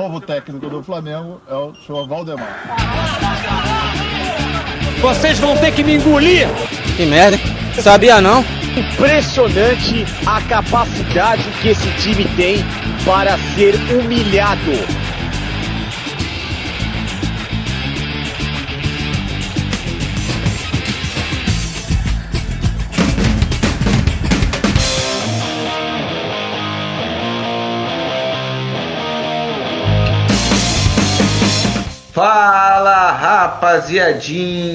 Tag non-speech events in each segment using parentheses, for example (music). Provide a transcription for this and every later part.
novo técnico do Flamengo é o senhor Valdemar. Vocês vão ter que me engolir! Que merda, sabia não? Impressionante a capacidade que esse time tem para ser humilhado. Fala rapaziadinha!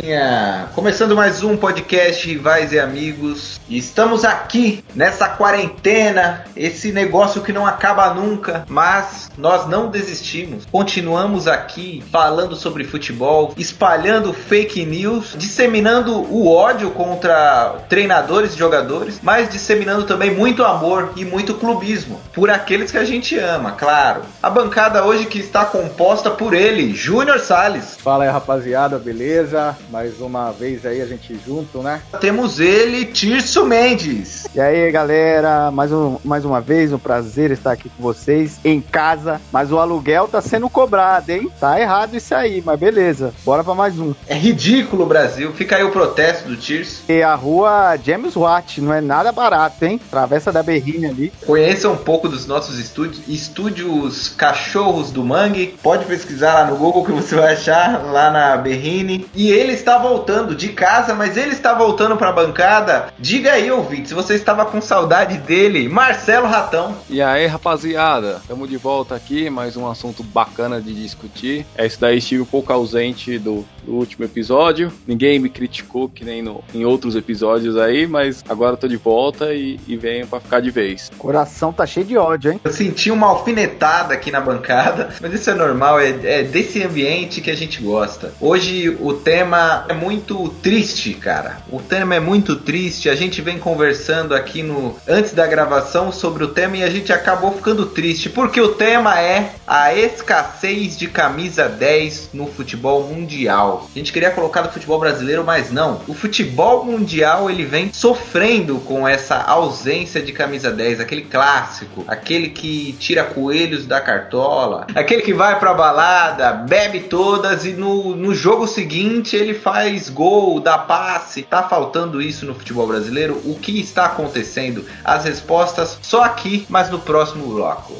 Começando mais um podcast Rivais e Amigos. Estamos aqui nessa quarentena, esse negócio que não acaba nunca, mas nós não desistimos. Continuamos aqui falando sobre futebol, espalhando fake news, disseminando o ódio contra treinadores e jogadores, mas disseminando também muito amor e muito clubismo por aqueles que a gente ama, claro. A bancada hoje que está composta por ele, Júnior Salles. Fala aí, rapaziada, beleza? Mais uma vez aí a gente junto, né? Temos ele, Tirso Mendes. E aí, galera, mais, um, mais uma vez, um prazer estar aqui com vocês em casa. Mas o aluguel tá sendo cobrado, hein? Tá errado isso aí, mas beleza. Bora pra mais um. É ridículo, Brasil. Fica aí o protesto do Tirso. E a rua James Watt, não é nada barato, hein? Travessa da Berrine ali. Conheça um pouco dos nossos estúdios. Estúdios Cachorros do Mangue. Pode pesquisar lá no Google que você vai achar lá na Berrine. E ele está voltando de casa, mas ele está voltando pra bancada. Diga aí, ouvinte, se você estava com saudade dele, Marcelo Ratão. E aí, rapaziada, estamos de volta aqui, mais um assunto bacana de discutir. Esse daí estive um pouco ausente do, do último episódio. Ninguém me criticou que nem no, em outros episódios aí, mas agora tô de volta e, e venho para ficar de vez. Coração tá cheio de ódio, hein? Eu senti uma alfinetada aqui na bancada, (laughs) mas isso é normal, é, é desse ambiente que a gente gosta. Hoje o tema é muito triste, cara. O tema é muito triste. A gente vem conversando aqui no antes da gravação sobre o tema e a gente acabou ficando triste, porque o tema é a escassez de camisa 10 no futebol mundial. A gente queria colocar no futebol brasileiro, mas não. O futebol mundial ele vem sofrendo com essa ausência de camisa 10, aquele clássico, aquele que tira coelhos da cartola, aquele que vai pra balada, bebe todas e no, no jogo seguinte ele faz gol, dá passe. Tá faltando isso no futebol brasileiro? O que está acontecendo? As respostas só aqui, mas no próximo bloco.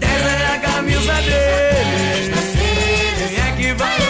Essa é a camisa dele. Quem é que vai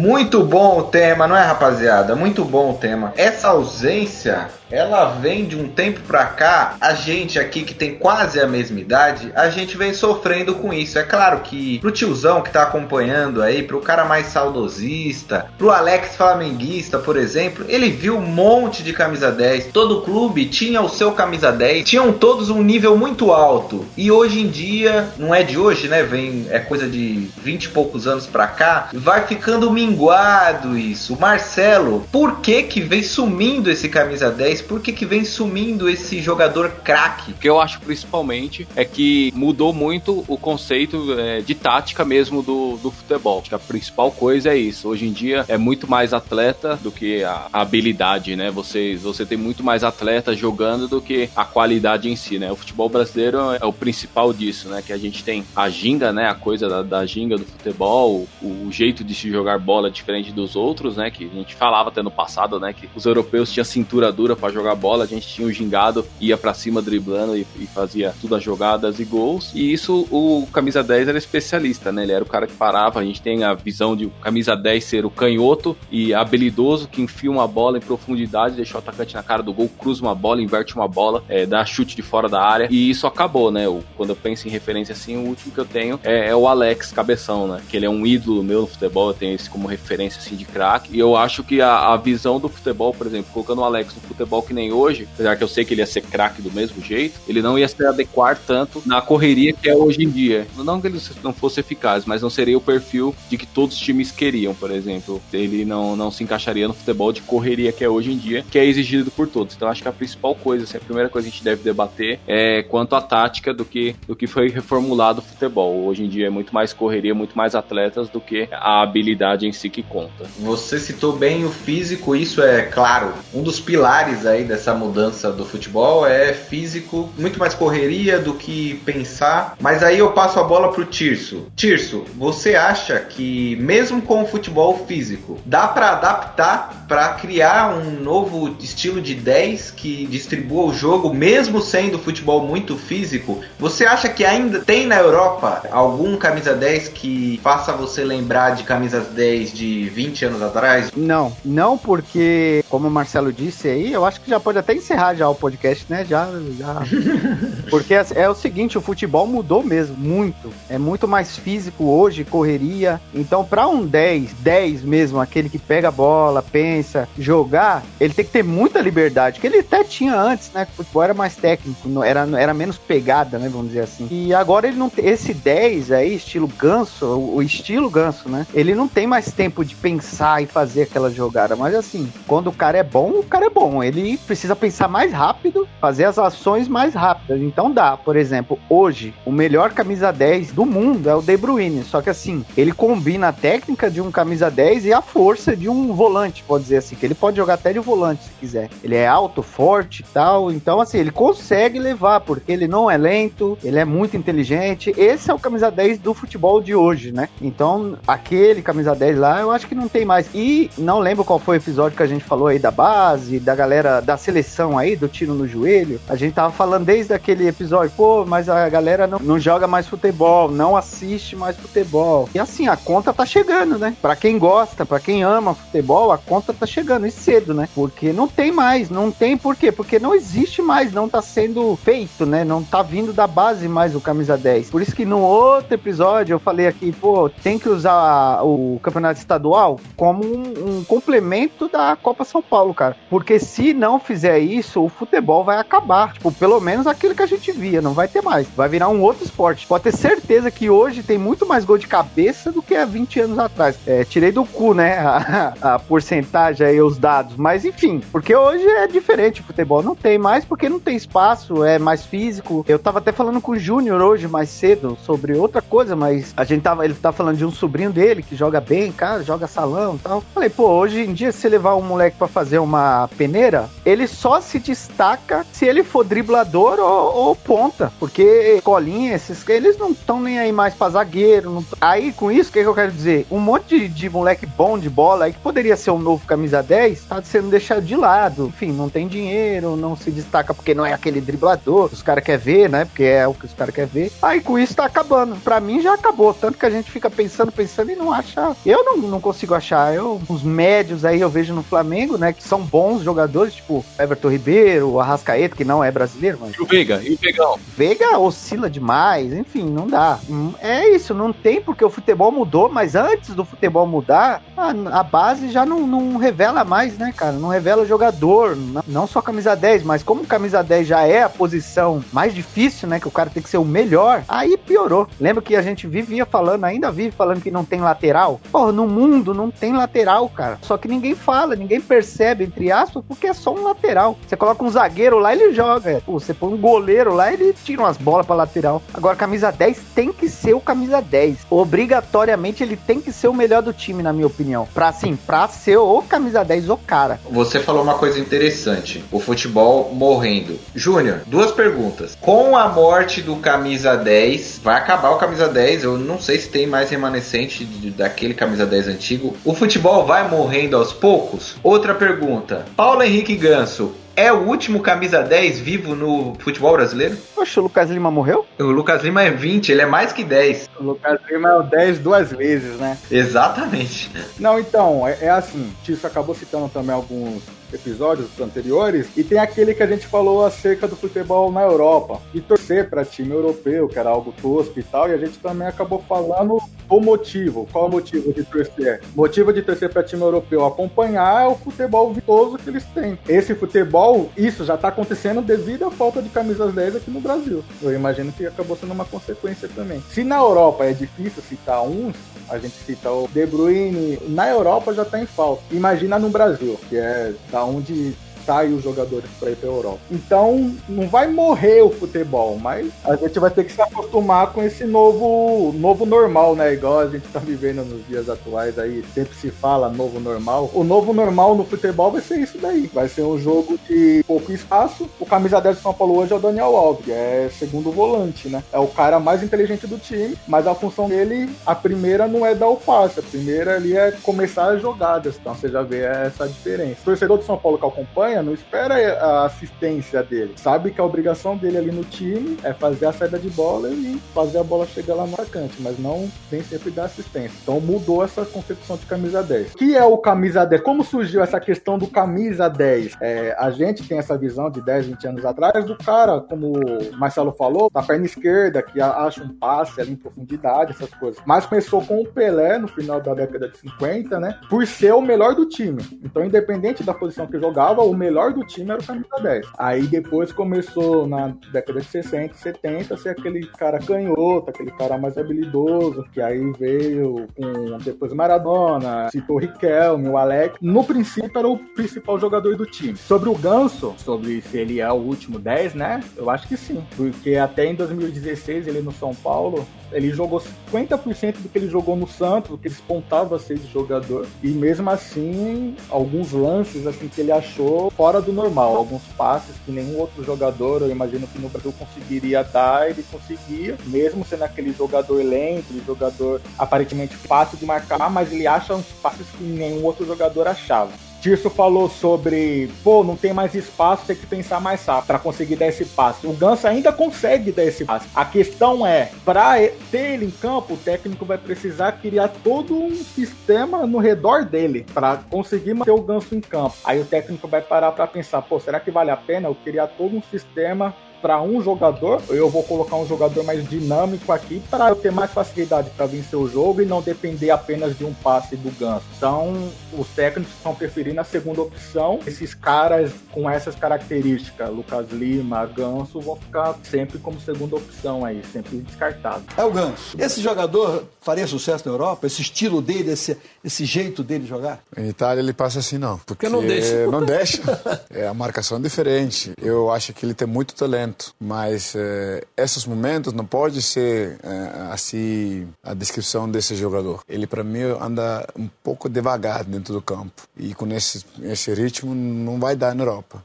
Muito bom o tema, não é, rapaziada? Muito bom o tema. Essa ausência, ela vem de um tempo pra cá. A gente aqui que tem quase a mesma idade, a gente vem sofrendo com isso. É claro que pro tiozão que tá acompanhando aí, pro cara mais saudosista, pro Alex flamenguista, por exemplo, ele viu um monte de camisa 10. Todo clube tinha o seu camisa 10, tinham todos um nível muito alto. E hoje em dia, não é de hoje, né? Vem é coisa de 20 e poucos anos pra cá, vai ficando minguado isso. Marcelo, por que que vem sumindo esse camisa 10? Por que que vem sumindo esse jogador craque? O que eu acho principalmente é que mudou muito o conceito é, de tática mesmo do, do futebol. Acho que a principal coisa é isso. Hoje em dia é muito mais atleta do que a, habilidade, né? Você, você tem muito mais atletas jogando do que a qualidade em si, né? O futebol brasileiro é o principal disso, né? Que a gente tem a ginga, né? A coisa da, da ginga do futebol, o, o jeito de se jogar bola diferente dos outros, né? Que a gente falava até no passado, né? Que os europeus tinham cintura dura para jogar bola, a gente tinha o gingado, ia para cima driblando e, e, fazia tudo as jogadas e gols. E isso o camisa 10 era especialista, né? Ele era o cara que parava. A gente tem a visão de camisa 10 ser o canhoto e habilidoso que enfia uma bola em profundidade, deixa o atacante na cara do gol, cruza uma bola, inverte uma bola, é, dá chute de fora da área. E isso acabou, né? O, quando eu penso em referência assim, o último que eu tenho é, é o Alex Cabeção, né? Que ele é um ídolo meu no futebol, eu tenho esse como referência assim de craque. E eu acho que a, a visão do futebol, por exemplo, colocando o Alex no futebol que nem hoje, apesar que eu sei que ele ia ser craque do mesmo jeito, ele não ia se adequar tanto na correria que é hoje em dia. Não que ele não fosse eficaz, mas não seria o perfil de que todos os times queriam, por exemplo. Ele não, não se encaixaria no futebol de correria que é hoje em dia, que é exigido por todos. Então acho que a principal coisa, assim, a primeira coisa que a gente deve debater é quanto à tática do que, do que foi reformulado o futebol. Hoje em dia é muito mais correria, muito mais atletas do que a habilidade em. Si que conta. Você citou bem o físico, isso é claro. Um dos pilares aí dessa mudança do futebol é físico, muito mais correria do que pensar. Mas aí eu passo a bola pro Tirso. Tirso, você acha que mesmo com o futebol físico, dá para adaptar para criar um novo estilo de 10 que distribua o jogo mesmo sendo futebol muito físico? Você acha que ainda tem na Europa algum camisa 10 que faça você lembrar de camisas 10 de 20 anos atrás? Não, não porque, como o Marcelo disse aí, eu acho que já pode até encerrar já o podcast, né? Já, já. (laughs) Porque é, é o seguinte, o futebol mudou mesmo, muito. É muito mais físico hoje, correria. Então, para um 10, 10 mesmo, aquele que pega a bola, pensa, jogar, ele tem que ter muita liberdade, que ele até tinha antes, né? Que o futebol era mais técnico, era, era menos pegada, né? Vamos dizer assim. E agora ele não tem. Esse 10 aí, estilo ganso, o, o estilo ganso, né? Ele não tem mais tempo de pensar e fazer aquela jogada. Mas assim, quando o cara é bom, o cara é bom. Ele precisa pensar mais rápido, fazer as ações mais rápidas. Então dá, por exemplo, hoje, o melhor camisa 10 do mundo é o De Bruyne. Só que assim, ele combina a técnica de um camisa 10 e a força de um volante, pode dizer assim, que ele pode jogar até de volante se quiser. Ele é alto, forte e tal. Então, assim, ele consegue levar, porque ele não é lento, ele é muito inteligente. Esse é o camisa 10 do futebol de hoje, né? Então, aquele camisa 10 lá, eu acho que não tem mais. E não lembro qual foi o episódio que a gente falou aí da base, da galera da seleção aí, do tiro no joelho. A gente tava falando desde aquele episódio, pô, mas a galera não, não joga mais futebol, não assiste mais futebol. E assim, a conta tá chegando, né? Pra quem gosta, pra quem ama futebol, a conta tá chegando e cedo, né? Porque não tem mais, não tem por quê? Porque não existe mais, não tá sendo feito, né? Não tá vindo da base mais o camisa 10. Por isso que no outro episódio eu falei aqui, pô, tem que usar o campeonato estadual como um, um complemento da Copa São Paulo, cara. Porque se não fizer isso, o futebol vai acabar. Tipo, pelo menos aquilo que a gente via, não vai ter mais. Vai virar um outro esporte. Pode ter certeza que hoje tem muito mais gol de cabeça do que há 20 anos atrás. É, tirei do cu, né? (laughs) A, a porcentagem aí, os dados. Mas enfim, porque hoje é diferente o futebol. Não tem mais porque não tem espaço, é mais físico. Eu tava até falando com o Júnior hoje mais cedo sobre outra coisa, mas a gente tava, ele tá falando de um sobrinho dele que joga bem, cara, joga salão e tal. Falei, pô, hoje em dia, se levar um moleque pra fazer uma peneira, ele só se destaca se ele for driblador ou, ou ponta. Porque colinha, esses eles não estão nem aí mais pra zagueiro. não Aí, com isso, o que, que eu quero dizer? Um monte de, de moleque bom de bola aí que poderia ser um novo camisa 10, tá sendo deixado de lado. Enfim, não tem dinheiro, não se destaca porque não é aquele driblador. Os caras querem ver, né? Porque é o que os caras querem ver. Aí com isso tá acabando. Pra mim já acabou. Tanto que a gente fica pensando, pensando e não acha. Eu não, não consigo achar. Eu, os médios aí eu vejo no Flamengo, né? Que são bons jogadores, tipo Everton Ribeiro, o Arrascaeta, que não é brasileiro, mas E o Veiga? E o Vegão? Veiga oscila demais, enfim, não dá. Hum, É isso, não tem porque o futebol mudou, mas antes do futebol mudar, a, a base já não, não revela mais, né, cara? Não revela jogador, não, não só camisa 10, mas como camisa 10 já é a posição mais difícil, né, que o cara tem que ser o melhor, aí piorou. Lembra que a gente vivia falando, ainda vive falando que não tem lateral? Porra, no mundo não tem lateral, cara. Só que ninguém fala, ninguém percebe, entre aspas, porque é só um lateral. Você coloca um zagueiro lá, ele joga. Pô, você põe um goleiro lá, ele tira umas bolas pra lateral. Agora, camisa 10 tem que ser o camisa 10. Obrigatoriamente, ele tem que ser o melhor do time, na minha opinião. Pra, assim, pra ser o camisa 10 o cara. Você falou uma coisa interessante, o futebol morrendo. Júnior, duas perguntas. Com a morte do camisa 10, vai acabar o camisa 10, eu não sei se tem mais remanescente daquele camisa 10 antigo. O futebol vai morrendo aos poucos? Outra pergunta. Paulo Henrique Ganso é o último camisa 10 vivo no futebol brasileiro? Poxa, o Lucas Lima morreu? O Lucas Lima é 20, ele é mais que 10. O Lucas Lima é o 10 duas vezes, né? Exatamente. Não, então, é, é assim, Tício acabou citando também alguns episódios anteriores, e tem aquele que a gente falou acerca do futebol na Europa, e torcer para time europeu, que era algo tosco e tal, e a gente também acabou falando o motivo. Qual é o motivo de torcer? Motivo de torcer para time europeu acompanhar o futebol vistoso que eles têm. Esse futebol, isso já tá acontecendo devido à falta de camisas 10 aqui no Brasil. Eu imagino que acabou sendo uma consequência também. Se na Europa é difícil citar uns, a gente cita o De Bruyne, na Europa já tá em falta. Imagina no Brasil, que é da onde atrai os jogadores para ir para Europa. Então, não vai morrer o futebol, mas a gente vai ter que se acostumar com esse novo, novo normal, né? Igual a gente tá vivendo nos dias atuais aí, sempre se fala novo normal. O novo normal no futebol vai ser isso daí. Vai ser um jogo de pouco espaço. O camisa 10 do São Paulo hoje é o Daniel Alves, é segundo volante, né? É o cara mais inteligente do time, mas a função dele, a primeira não é dar o passe, a primeira ali é começar as jogadas. Então você já vê essa diferença. O torcedor do São Paulo que acompanha não espera a assistência dele. Sabe que a obrigação dele ali no time é fazer a saída de bola e fazer a bola chegar lá no mas não nem sempre dar assistência. Então mudou essa concepção de camisa 10. O que é o camisa 10? Como surgiu essa questão do camisa 10? É, a gente tem essa visão de 10, 20 anos atrás do cara, como o Marcelo falou, da perna esquerda, que acha um passe ali em profundidade, essas coisas. Mas começou com o Pelé no final da década de 50, né? Por ser o melhor do time. Então, independente da posição que jogava, o melhor do time era o camisa 10. Aí depois começou na década de 60, 70, ser aquele cara canhoto, aquele cara mais habilidoso, que aí veio com depois Maradona, citou Riquelme, o Alex. No princípio era o principal jogador do time. Sobre o Ganso, sobre se ele é o último 10, né? Eu acho que sim. Porque até em 2016, ele no São Paulo, ele jogou 50% do que ele jogou no Santos, do que ele espontava ser de jogador. E mesmo assim, alguns lances assim que ele achou fora do normal, alguns passes que nenhum outro jogador, eu imagino que no Brasil conseguiria dar, ele conseguia, mesmo sendo aquele jogador lento, aquele jogador aparentemente fácil de marcar, mas ele acha uns passes que nenhum outro jogador achava. Tirso falou sobre, pô, não tem mais espaço, tem que pensar mais rápido para conseguir dar esse passe. O Ganso ainda consegue dar esse passe. A questão é, para ter ele em campo, o técnico vai precisar criar todo um sistema no redor dele para conseguir manter o Ganso em campo. Aí o técnico vai parar para pensar, pô, será que vale a pena eu criar todo um sistema para um jogador, eu vou colocar um jogador mais dinâmico aqui para eu ter mais facilidade para vencer o jogo e não depender apenas de um passe do Ganso. Então, os técnicos estão preferindo a segunda opção. Esses caras com essas características, Lucas Lima, Ganso, vão ficar sempre como segunda opção aí, sempre descartado. É o Ganso. Esse jogador faria sucesso na Europa? Esse estilo dele, esse, esse jeito dele jogar? Em Itália ele passa assim não. Porque não deixa. Não deixa. (laughs) É a marcação é diferente. Eu acho que ele tem muito talento, mas eh, esses momentos não pode ser eh, assim a descrição desse jogador. Ele para mim anda um pouco devagar dentro do campo e com esse, esse ritmo não vai dar na Europa.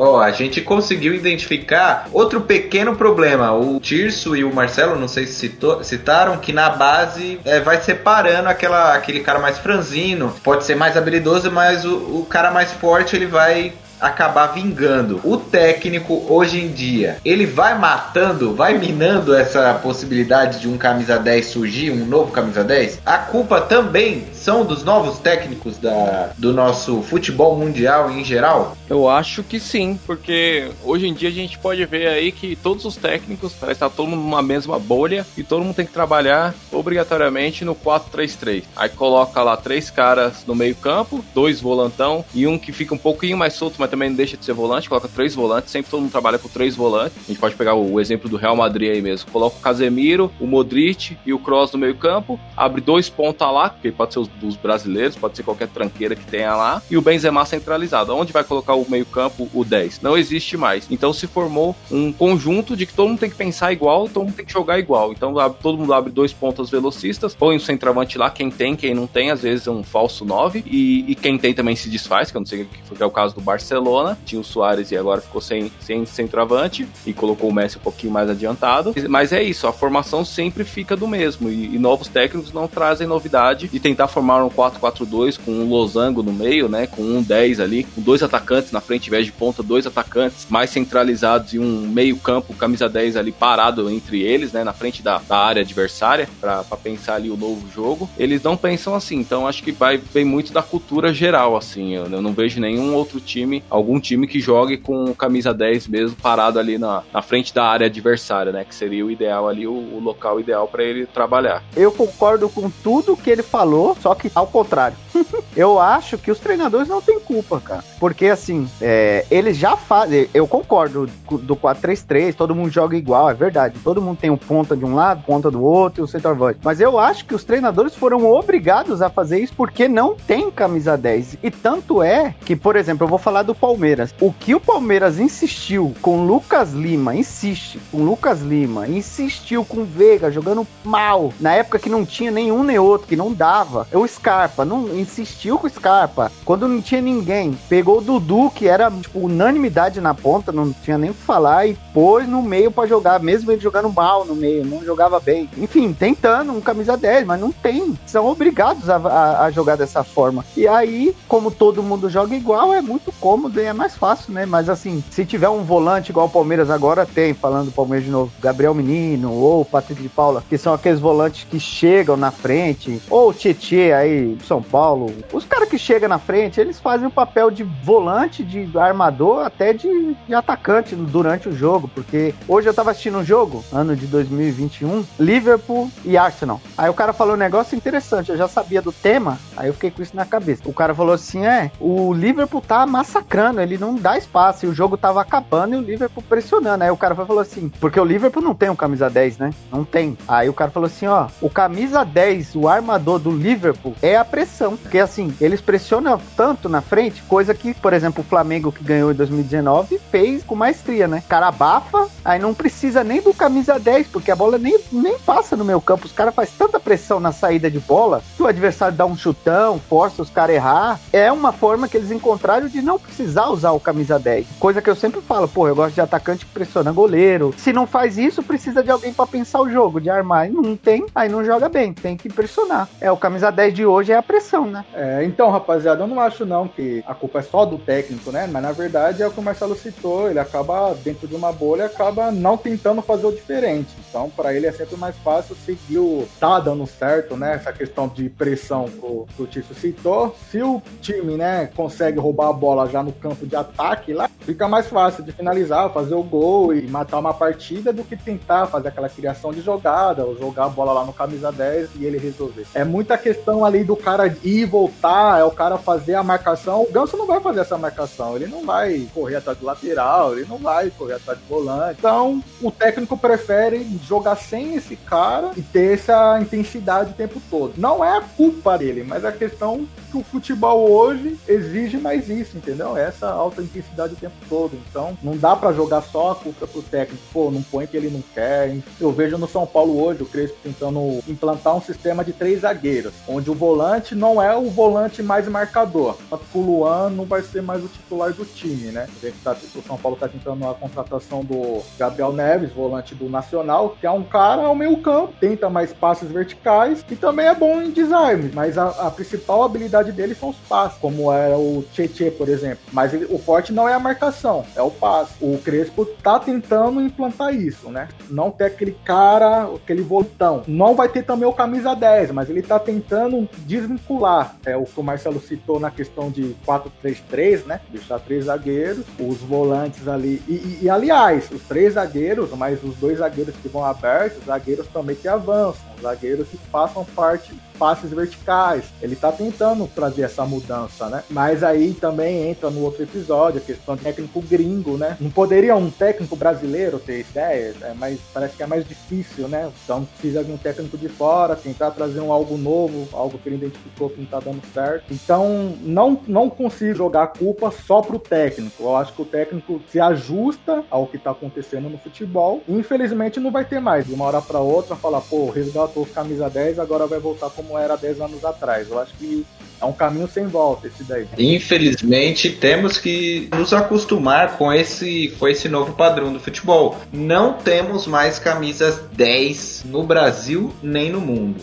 Ó, a gente conseguiu identificar outro pequeno problema. O Tirso e o Marcelo, não sei se citou- citaram, que na base é, vai separando aquela, aquele cara mais franzino. Pode ser mais habilidoso, mas o, o cara mais forte ele vai acabar vingando. O técnico hoje em dia, ele vai matando, vai minando essa possibilidade de um camisa 10 surgir, um novo camisa 10. A culpa também são dos novos técnicos da, do nosso futebol mundial em geral. Eu acho que sim, porque hoje em dia a gente pode ver aí que todos os técnicos parece estar todo mundo numa mesma bolha e todo mundo tem que trabalhar obrigatoriamente no 4-3-3. Aí coloca lá três caras no meio-campo, dois volantão e um que fica um pouquinho mais solto, mas também não deixa de ser volante, coloca três volantes, sempre todo mundo trabalha com três volantes. A gente pode pegar o exemplo do Real Madrid aí mesmo. Coloca o Casemiro, o Modric e o Kroos no meio-campo, abre dois pontas lá, que pode ser os dos brasileiros, pode ser qualquer tranqueira que tenha lá, e o Benzema centralizado. Onde vai colocar o meio-campo, o 10? Não existe mais. Então se formou um conjunto de que todo mundo tem que pensar igual, todo mundo tem que jogar igual. Então todo mundo abre dois pontas velocistas, põe um centroavante lá, quem tem, quem não tem, às vezes é um falso 9, e, e quem tem também se desfaz, que eu não sei que foi é o caso do Barcelona, tinha o Soares e agora ficou sem, sem centroavante, e colocou o Messi um pouquinho mais adiantado. Mas é isso, a formação sempre fica do mesmo, e, e novos técnicos não trazem novidade, e tentar formar um 4-4-2 com um losango no meio, né, com um 10 ali, com dois atacantes na frente, em vez de ponta, dois atacantes mais centralizados e um meio campo, camisa 10 ali parado entre eles, né, na frente da, da área adversária, para pensar ali o novo jogo. Eles não pensam assim, então acho que vai vem muito da cultura geral, assim. Eu, eu não vejo nenhum outro time, algum time que jogue com camisa 10 mesmo parado ali na, na frente da área adversária, né, que seria o ideal ali, o, o local ideal para ele trabalhar. Eu concordo com tudo que ele falou, só que ao contrário. (laughs) eu acho que os treinadores não têm culpa, cara. Porque, assim, assim, é, eles já fazem. Eu concordo co- do 4-3-3, todo mundo joga igual, é verdade. Todo mundo tem o ponta de um lado, ponta do outro e o centroavante. Mas eu acho que os treinadores foram obrigados a fazer isso porque não tem camisa 10. E tanto é que, por exemplo, eu vou falar do Palmeiras. O que o Palmeiras insistiu com Lucas Lima, insiste com Lucas Lima, insistiu com Veiga jogando mal. Na época que não tinha nenhum nem outro, que não dava. O Scarpa, não insistiu com o Scarpa. Quando não tinha ninguém, pegou o Dudu, que era tipo unanimidade na ponta, não tinha nem o que falar, e pôs no meio pra jogar, mesmo ele jogando mal no meio, não jogava bem. Enfim, tentando um camisa 10, mas não tem. São obrigados a, a- a jogar dessa forma. E aí, como todo mundo joga igual, é muito cômodo e é mais fácil, né? Mas assim, se tiver um volante igual o Palmeiras agora tem, falando do Palmeiras de novo, Gabriel Menino ou Patrick de Paula, que são aqueles volantes que chegam na frente, ou o Tietê aí, São Paulo, os caras que chegam na frente, eles fazem o papel de volante, de armador, até de, de atacante durante o jogo, porque hoje eu tava assistindo um jogo, ano de 2021, Liverpool e Arsenal. Aí o cara falou um negócio interessante, eu já sabia do tema, aí eu fiquei com isso na cabeça. O cara falou assim: é, o Liverpool tá massacrando, ele não dá espaço, e o jogo tava acabando e o Liverpool pressionando. Aí o cara falou assim: porque o Liverpool não tem um camisa 10, né? Não tem. Aí o cara falou assim: ó, o camisa 10, o armador do Liverpool, é a pressão. Porque assim, eles pressionam tanto na frente, coisa que, por exemplo, o Flamengo que ganhou em 2019 fez com maestria, né? O cara abafa, aí não precisa nem do camisa 10, porque a bola nem, nem passa no meu campo. Os caras fazem tanta pressão na saída de bola que o adversário dá um chutão, força os caras errar. É uma forma que eles encontraram de não precisar usar o camisa 10. Coisa que eu sempre falo, pô, eu gosto de atacante que pressiona goleiro. Se não faz isso, precisa de alguém pra pensar o jogo, de armar. E não tem, aí não joga bem, tem que pressionar. É, o camisa 10 de hoje é a pressão, né? É, então, rapaziada, eu não acho não que a culpa é só do técnico, né? Mas na verdade é o que o Marcelo citou, ele acaba dentro de uma bolha, acaba não tentando fazer o diferente. Então, para ele é sempre mais fácil seguir o tá dando certo, né? Essa questão de pressão que o Tício citou. Se o time, né, consegue roubar a bola já no campo de ataque lá, fica mais fácil de finalizar, fazer o gol e matar uma partida do que tentar fazer aquela criação de jogada, ou jogar a bola lá no camisa 10 e ele resolver. É muita questão ali do cara ir e voltar, é o cara fazer a marcação. O Ganso não vai fazer essa marcação, ele não vai correr atrás do lateral, ele não vai correr atrás do volante. Então, o técnico prefere jogar sem esse cara e ter essa intensidade o tempo todo. Não é a culpa dele, mas a questão que o futebol hoje exige mais isso, entendeu? Essa alta intensidade o tempo todo. Então, não dá pra jogar só a culpa pro técnico. Pô, não põe que ele não quer. Eu vejo no São Paulo hoje o Crespo tentando implantar um sistema de três zagueiros, onde o volante não é o volante mais marcador. O Luan não vai ser mais o titular do time, né? A gente tá, o São Paulo tá tentando a contratação do Gabriel Neves, volante do Nacional, que é um cara ao meio campo, tenta mais passes verticais e também é bom em desarme, mas a, a principal habilidade dele são os passes, como é o Tietê, por exemplo. Mas ele- o forte não é a marcação, é o passe. O Crespo tá tentando implantar isso, né? Não ter aquele cara, aquele voltão. Não vai ter também o camisa 10, mas ele tá tentando desvincular. É o que o Marcelo citou na questão de 4-3-3, né? Deixar três zagueiros, os volantes ali. E, e- e, aliás, os três zagueiros, mas os dois zagueiros que vão abertos, zagueiros também que avançam, zagueiros que façam parte passes verticais. Ele tá tentando trazer essa mudança, né? Mas aí também entra no outro episódio a questão de técnico gringo, né? Não poderia um técnico brasileiro ter ideia, é mais, parece que é mais difícil, né? Então precisa de um técnico de fora, tentar trazer um algo novo, algo que ele identificou que não tá dando certo. Então não, não consigo jogar a culpa só pro técnico. Eu acho que o técnico se ajusta ao que tá acontecendo no futebol. Infelizmente não vai ter mais. De uma hora para outra falar, pô, resgatou os camisa 10, agora vai voltar como era 10 anos atrás. Eu acho que é um caminho sem volta esse daí. Infelizmente, temos que nos acostumar com esse, com esse novo padrão do futebol. Não temos mais camisas 10 no Brasil nem no mundo.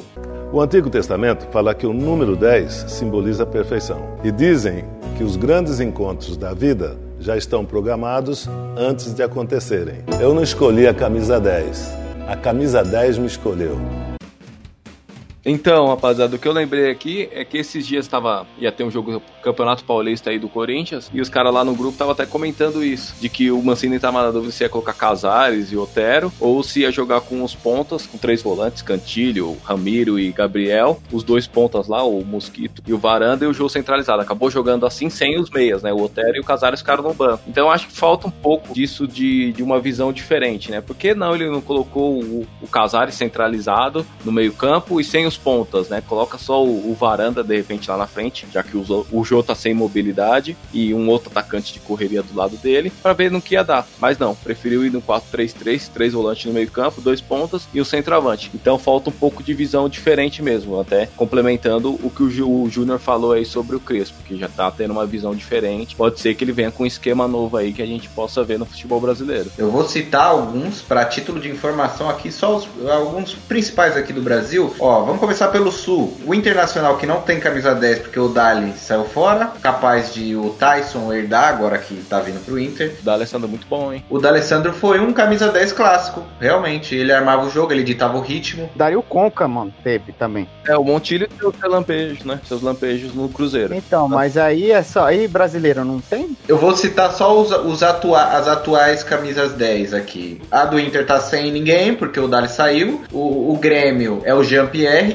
O Antigo Testamento fala que o número 10 simboliza a perfeição. E dizem que os grandes encontros da vida já estão programados antes de acontecerem. Eu não escolhi a camisa 10. A camisa 10 me escolheu. Então, rapaziada, o que eu lembrei aqui é que esses dias tava, ia ter um jogo Campeonato Paulista aí do Corinthians, e os caras lá no grupo estavam até comentando isso, de que o Mancini tava na dúvida se ia colocar Casares e Otero, ou se ia jogar com os pontas, com três volantes, Cantilho, Ramiro e Gabriel, os dois pontas lá, o Mosquito e o Varanda, e o jogo centralizado. Acabou jogando assim sem os meias, né? O Otero e o Casares ficaram no banco. Então acho que falta um pouco disso de, de uma visão diferente, né? Por que não ele não colocou o, o Casares centralizado no meio campo e sem os pontas, né? Coloca só o, o Varanda, de repente, lá na frente, já que o, o Jô tá sem mobilidade e um outro atacante de correria do lado dele, para ver no que ia dar. Mas não, preferiu ir no 4-3-3, três volantes no meio campo, dois pontas e o centroavante. Então falta um pouco de visão diferente mesmo, até complementando o que o Júnior falou aí sobre o Crespo, que já tá tendo uma visão diferente. Pode ser que ele venha com um esquema novo aí que a gente possa ver no futebol brasileiro. Eu vou citar alguns para título de informação aqui, só os- alguns principais aqui do Brasil. Ó, vamos começar pelo Sul. O Internacional que não tem camisa 10 porque o Dali saiu fora, capaz de o Tyson herdar agora que tá vindo pro Inter. O D'Alessandro é muito bom, hein? O D'Alessandro foi um camisa 10 clássico, realmente. Ele armava o jogo, ele ditava o ritmo. Dario Conca, mano, teve também. É, o Montilho os seus lampejos, né? Seus lampejos no Cruzeiro. Então, mas aí é só. Aí brasileiro não tem? Eu vou citar só os, os atua as atuais camisas 10 aqui. A do Inter tá sem ninguém, porque o Dali saiu. O, o Grêmio é o Jean-Pierre.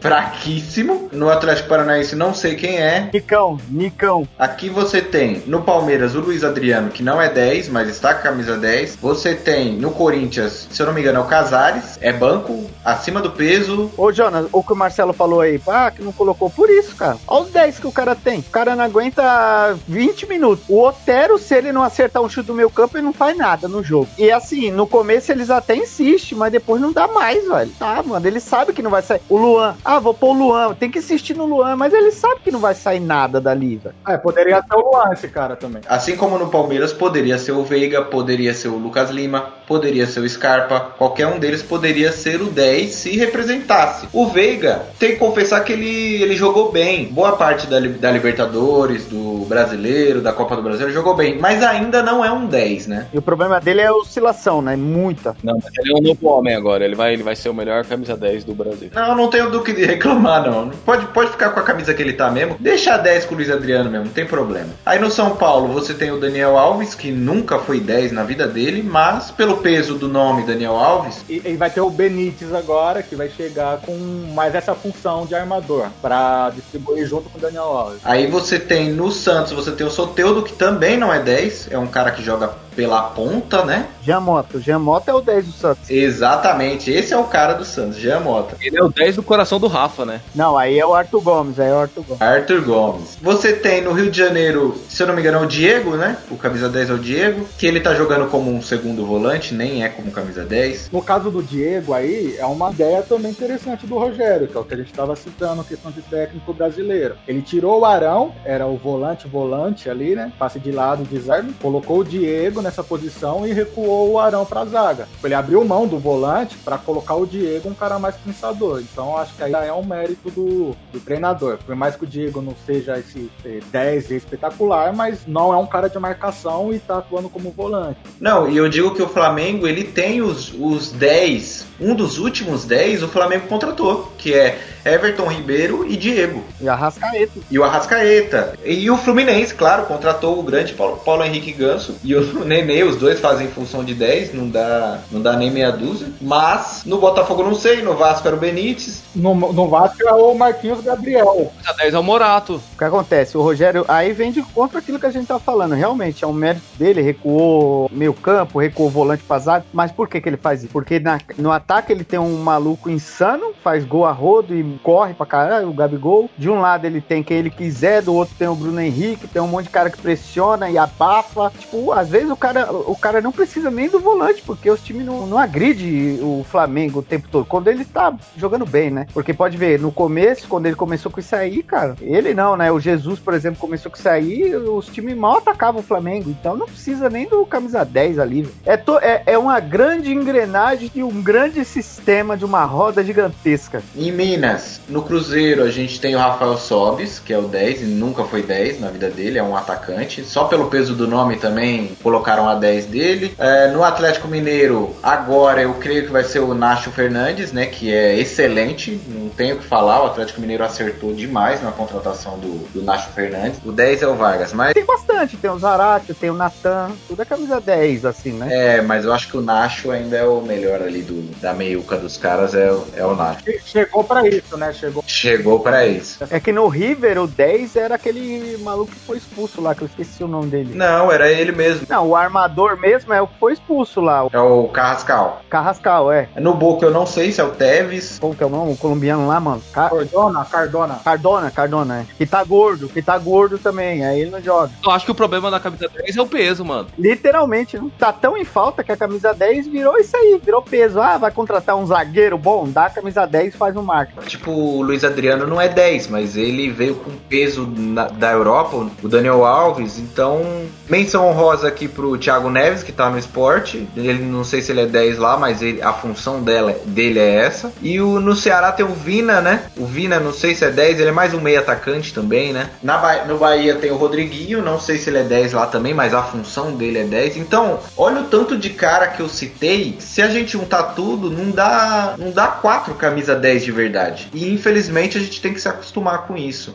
Fraquíssimo. No Atlético Paranaense não sei quem é. Nicão, Nicão. Aqui você tem no Palmeiras o Luiz Adriano, que não é 10, mas está com a camisa 10. Você tem no Corinthians, se eu não me engano, é o Casares. É banco, acima do peso. Ô, Jonas, o que o Marcelo falou aí, ah, que não colocou por isso, cara. Olha os 10 que o cara tem. O cara não aguenta 20 minutos. O Otero, se ele não acertar um chute do meu campo, ele não faz nada no jogo. E assim, no começo eles até insistem, mas depois não dá mais, velho. Tá, mano, ele sabe que não vai sair. O Luan, ah, vou pôr o Luan, tem que insistir no Luan, mas ele sabe que não vai sair nada dali, velho. É, poderia ser o Luan esse cara também. Assim como no Palmeiras poderia ser o Veiga, poderia ser o Lucas Lima, poderia ser o Scarpa, qualquer um deles poderia ser o 10 se representasse. O Veiga, tem que confessar que ele, ele jogou bem. Boa parte da, da Libertadores, do Brasileiro, da Copa do Brasil, ele jogou bem, mas ainda não é um 10, né? E o problema dele é a oscilação, né? Muita. Não, mas ele é um novo homem agora. Ele vai, ele vai ser o melhor camisa 10 do Brasil. Não, não tenho do que reclamar, não. Pode, pode ficar com a camisa que ele tá mesmo. Deixa a 10 com o Luiz Adriano mesmo, não tem problema. Aí no São Paulo você tem o Daniel Alves, que nunca foi 10 na vida dele, mas pelo peso do nome Daniel Alves, E, e vai ter o Benítez agora, que vai chegar com mais essa função de armador, pra distribuir junto com o Daniel Alves. Aí você tem no Santos, você tem o Soteudo, que também não é 10, é um cara que joga pela ponta, né? Jean Mota. Jean Mota é o 10 do Santos. Exatamente, esse é o cara do Santos, Jean Mota. Ele é o 10 do coração do Rafa, né? Não, aí é o Arthur Gomes, aí é o Arthur Gomes. Arthur Gomes. Você tem no Rio de Janeiro, se eu não me engano, é o Diego, né? O camisa 10 é o Diego, que ele tá jogando como um segundo volante, nem é como camisa 10. No caso do Diego aí, é uma ideia também interessante do Rogério, que é o que a gente estava citando, questão de técnico brasileiro. Ele tirou o Arão, era o volante, volante ali, né? Passe de lado, desarme, colocou o Diego nessa posição e recuou o Arão pra zaga. Ele abriu mão do volante para colocar o Diego um cara mais pensador. Então acho que aí é um mérito do, do treinador. Por mais que o Diego não seja esse eh, 10 espetacular, mas não é um cara de marcação e tá atuando como volante. Não, e eu digo que o Flamengo, ele tem os, os 10, um dos últimos 10, o Flamengo contratou, que é Everton Ribeiro e Diego. E Arrascaeta. E o Arrascaeta. E o Fluminense, claro, contratou o grande Paulo, Paulo Henrique Ganso e o Nenê, os dois fazem função de 10, não dá, não dá nem meia dúzia. Mas no Botafogo não sei, no Vasco era o Benítez. No, no Vasco é o Marquinhos Gabriel. Camisa 10 é o Morato. O que acontece? O Rogério aí vem de contra aquilo que a gente tá falando. Realmente, é um mérito dele, recuou meio campo, recuou o volante pra zaga. Mas por que, que ele faz isso? Porque na- no ataque ele tem um maluco insano, faz gol a rodo e corre pra caralho, o Gabigol. De um lado ele tem quem ele quiser, do outro tem o Bruno Henrique, tem um monte de cara que pressiona e abafa. Tipo, às vezes o cara, o cara não precisa nem do volante, porque os times não, não agride o Flamengo o tempo todo. Quando ele tá jogando bem, né? Porque pode ver, no começo, quando ele começou com isso aí, cara, ele não, né? O Jesus, por exemplo, começou com isso aí, os times mal atacavam o Flamengo. Então não precisa nem do camisa 10 ali. É, to- é, é uma grande engrenagem de um grande sistema de uma roda gigantesca. Em Minas, no Cruzeiro, a gente tem o Rafael Sobis, que é o 10, e nunca foi 10 na vida dele, é um atacante. Só pelo peso do nome também colocaram tiraram a 10 dele. É, no Atlético Mineiro, agora eu creio que vai ser o Nacho Fernandes, né? Que é excelente, não tenho o que falar. O Atlético Mineiro acertou demais na contratação do, do Nacho Fernandes. O 10 é o Vargas, mas. Tem bastante, tem o Zarate, tem o Natan, tudo é camisa 10, assim, né? É, mas eu acho que o Nacho ainda é o melhor ali do, da meiuca dos caras, é, o- é o Nacho. Chegou pra isso, né? Chegou. Chegou pra isso. É que no River o 10 era aquele maluco que foi expulso lá, que eu esqueci o nome dele. Não, era ele mesmo. Não, o armador mesmo é o que foi expulso lá, É o Carrascal. Carrascal, é. No Boca eu não sei se é o Tevez. Como que é o nome? O colombiano lá, mano? Ca- Cardona, Cardona. Cardona, Cardona, é. Que tá gordo, que tá gordo também, aí ele não joga. Eu acho que o problema da camisa 10 é o peso, mano. Literalmente, não tá tão em falta que a camisa 10 virou isso aí, virou peso. Ah, vai contratar um zagueiro bom? Dá a camisa 10 e faz um marketing. Tipo, o Luiz Adriano não é 10, mas ele veio com peso na- da Europa, o Daniel Alves. Então, menção honrosa aqui pro Thiago Neves, que tá no esporte. Ele não sei se ele é 10 lá, mas ele- a função dela, dele é essa. E o, no Ceará tem o Vina, né? O Vina, não sei se é 10, ele é mais um meio atacante também, né? Na no Bahia tem o Rodriguinho, não sei se ele é 10 lá também, mas a função dele é 10. Então, olha o tanto de cara que eu citei. Se a gente juntar tudo, não dá, não dá quatro camisa 10 de verdade. E infelizmente a gente tem que se acostumar com isso.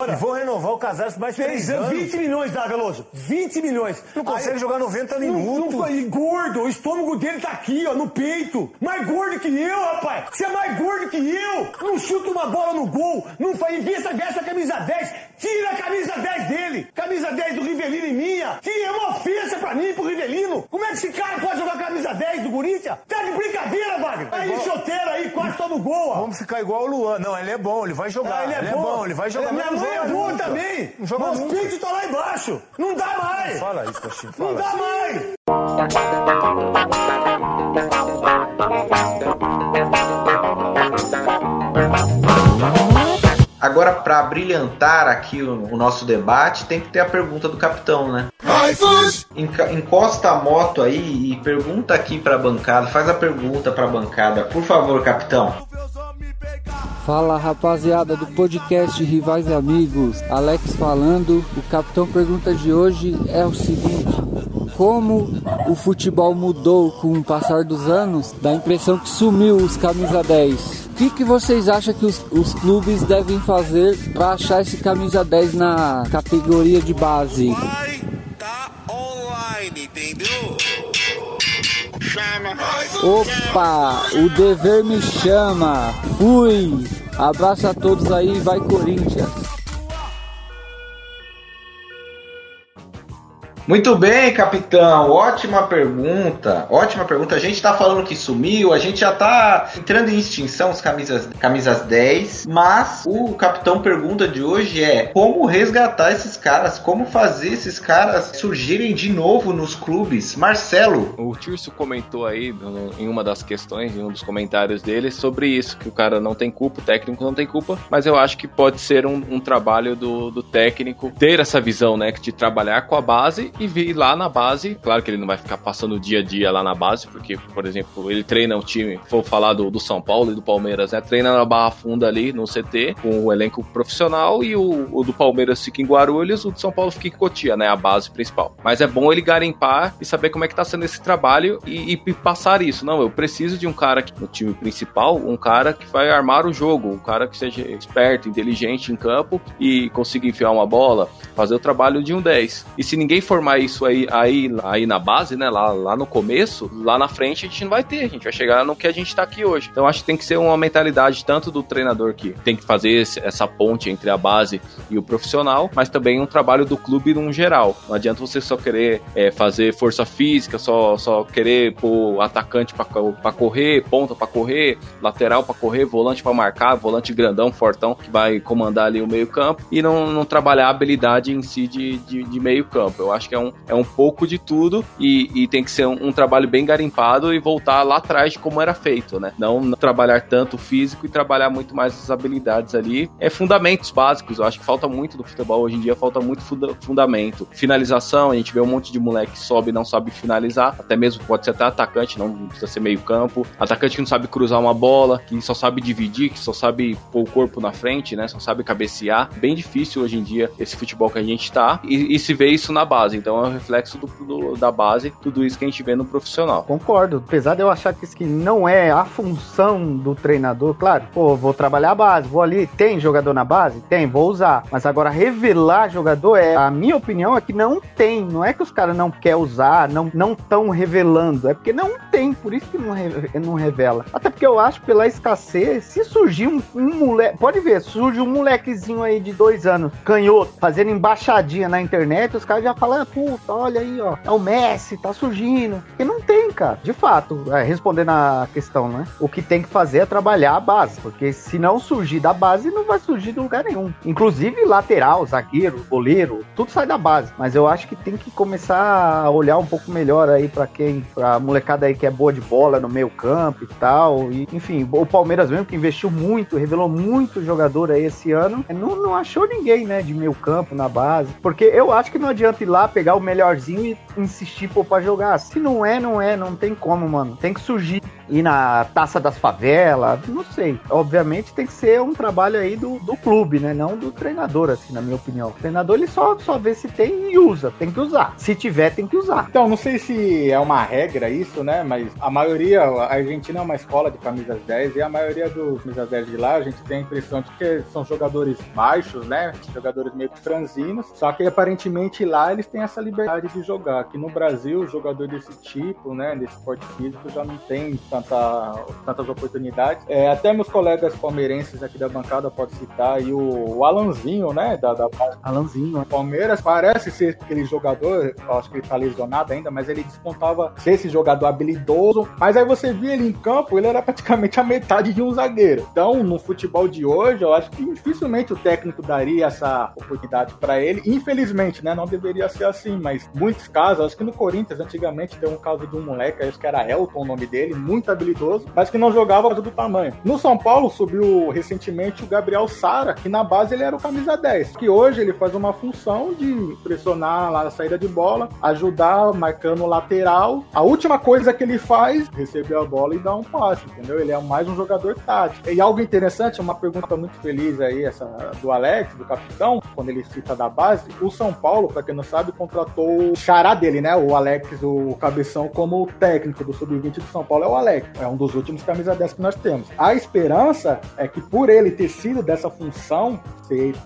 E vão renovar o Casares mais três anos. 20 milhões dá, Veloso. 20 milhões. Não consegue jogar 90 minutos. Não, e gordo, o estômago dele tá aqui, ó, no peito. Mais gordo que eu, rapaz. Você é mais gordo que eu. Não chuta uma bola no gol. Não faz, invista, veste a camisa 10. Tira a camisa 10 dele. Camisa 10 do Rivelino e minha. Que é uma ofensa pra mim, pro Rivelino. Como é que esse cara pode jogar camisa 10 do Corinthians? Tá de brincadeira, Wagner. Aí, choteiro aí, quase toma o gol. Vamos ficar igual o Luan. Não, ele é bom, ele vai jogar. Ah, ele é, bom. ele vai jogar. Minha mas não mãe é boa nunca. também. Não joga Meus peitos tá lá embaixo. Não dá mais. Fala isso, Coxinha. Não dá mais. Agora, pra brilhantar aqui o, o nosso debate, tem que ter a pergunta do capitão, né? Encosta a moto aí e pergunta aqui pra bancada, faz a pergunta pra bancada, por favor, capitão. Fala rapaziada do podcast Rivais e Amigos, Alex falando. O capitão pergunta de hoje é o seguinte: como o futebol mudou com o passar dos anos? Dá a impressão que sumiu os camisa 10. O que, que vocês acham que os, os clubes devem fazer para achar esse camisa 10 na categoria de base? Opa, o dever me chama. Fui. Abraço a todos aí, vai Corinthians. Muito bem, capitão. Ótima pergunta. Ótima pergunta. A gente tá falando que sumiu, a gente já tá entrando em extinção os camisas, camisas 10, mas o capitão pergunta de hoje é como resgatar esses caras, como fazer esses caras surgirem de novo nos clubes. Marcelo. O Tirso comentou aí em uma das questões, em um dos comentários dele, sobre isso, que o cara não tem culpa, o técnico não tem culpa, mas eu acho que pode ser um, um trabalho do, do técnico ter essa visão, né, de trabalhar com a base e vir lá na base. Claro que ele não vai ficar passando o dia a dia lá na base, porque, por exemplo, ele treina o time, vou falar do, do São Paulo e do Palmeiras, né, treina na Barra Funda ali, no CT, com o elenco profissional e o, o do Palmeiras fica em Guarulhos, o do São Paulo fica em Cotia, né, a base principal. Mas é bom ele garimpar e saber como é que tá sendo esse trabalho e, e passar isso. Não, eu preciso de um cara que, no time principal, um cara que vai armar o jogo, um cara que seja esperto, inteligente em campo e consiga enfiar uma bola, fazer o trabalho de um 10. E se ninguém formar isso aí, aí, aí na base, né, lá, lá no começo, lá na frente a gente não vai ter, a gente vai chegar no que a gente tá aqui hoje. Então acho que tem que ser uma mentalidade tanto do treinador que tem que fazer esse- essa ponte entre a base e o profissional, mas também um trabalho do clube num geral. Não adianta você só querer é, fazer força física, só, só querer pôr atacante pra correr, ponta pra correr, lateral pra correr, volante pra marcar, volante grandão, fortão, que vai comandar ali o meio campo, e não, não trabalhar a habilidade em si de, de, de meio campo. Eu acho que é um, é um pouco de tudo e, e tem que ser um, um trabalho bem garimpado e voltar lá atrás de como era feito, né? Não, não trabalhar tanto o físico e trabalhar muito mais as habilidades ali. É fundamentos básicos, eu acho que falta muito do futebol hoje em dia, falta muito funda- fundamento. Finalização, a gente vê um monte de moleque que sobe e não sabe finalizar, até mesmo pode ser até atacante, não precisa ser meio campo. Atacante que não sabe cruzar uma bola, que só sabe dividir, que só sabe pôr o corpo na frente, né? Só sabe cabecear. Bem difícil hoje em dia esse futebol que a gente tá. E, e se vê isso na base. Então é um reflexo do, do- da base, tudo isso que a gente vê no profissional. Concordo. Apesar de eu achar que isso que não é a função do treinador, claro, pô, vou trabalhar a base, vou ali, tem jogador na base? Tem, vou usar. Mas agora revelar jogador é, a minha opinião é que não tem. Não é que os caras não querem usar, não não estão revelando, é porque não tem, por isso que não, não revela. Até porque eu acho pela escassez, se surgir um, um moleque, pode ver, surge um molequezinho aí de dois anos, canhoto, fazendo embaixadinha na internet, os caras já falam, "Ah, olha aí, ó, é o Messi, tá surgindo. Porque não tem, cara. De fato, é, respondendo a questão, né? O que tem que fazer é trabalhar a base, porque se não surgir da base, não vai surgir de lugar nenhum. Inclusive lateral, zagueiro, goleiro, tudo sai da base. Mas eu acho que tem que começar a olhar um pouco melhor aí pra quem, pra molecada aí que é boa de bola no meio campo e tal. E, enfim, o Palmeiras mesmo que investiu muito, revelou muito jogador aí esse ano, não, não achou ninguém, né, de meio campo na base. Porque eu acho que não adianta ir lá pegar o melhorzinho e insistir pô, pra jogar. Se não é, não é, não tem como, mano. Tem que surgir. Ir na taça das favelas, não sei. Obviamente tem que ser um trabalho aí do, do clube, né? Não do treinador, assim, na minha opinião. O treinador ele só, só vê se tem e usa. Tem que usar. Se tiver, tem que usar. Então, não sei se é uma regra isso, né? Mas a maioria, a Argentina é uma escola de camisas 10 e a maioria dos camisas 10 de lá, a gente tem a impressão de que são jogadores baixos, né? Jogadores meio que franzinos. Só que aparentemente lá eles têm essa liberdade de jogar. Aqui no Brasil, jogador desse tipo, né? Desse porte físico já não tem tanta, tantas oportunidades. É, até meus colegas palmeirenses aqui da bancada podem citar aí o, Alanzinho, né? Da, da Alanzinho. Palmeiras parece ser aquele jogador, acho que ele tá lesionado ainda, mas ele despontava ser esse jogador habilidoso. Mas aí você via ele em campo, ele era praticamente a metade de um zagueiro. Então, no futebol de hoje, eu acho que dificilmente o técnico daria essa oportunidade para ele. Infelizmente, né? Não deveria ser assim, mas muitos casos, acho que no Corinthians, antigamente, tem um caso de um moleque, acho que era Elton o nome dele, muito habilidoso, mas que não jogava do tamanho. No São Paulo subiu recentemente o Gabriel Sara, que na base ele era o camisa 10, que hoje ele faz uma função de pressionar lá a saída de bola, ajudar marcando o lateral. A última coisa que ele faz, receber a bola e dar um passe, entendeu? Ele é mais um jogador tático. E algo interessante, uma pergunta muito feliz aí, essa do Alex, do capitão, quando ele cita da base, o São Paulo, pra quem não sabe, contratou o xará dele, né? O Alex, o cabeção, como técnico do Sub-20 do São Paulo é o Alex. É um dos últimos camisa 10 que nós temos. A esperança é que por ele ter sido dessa função,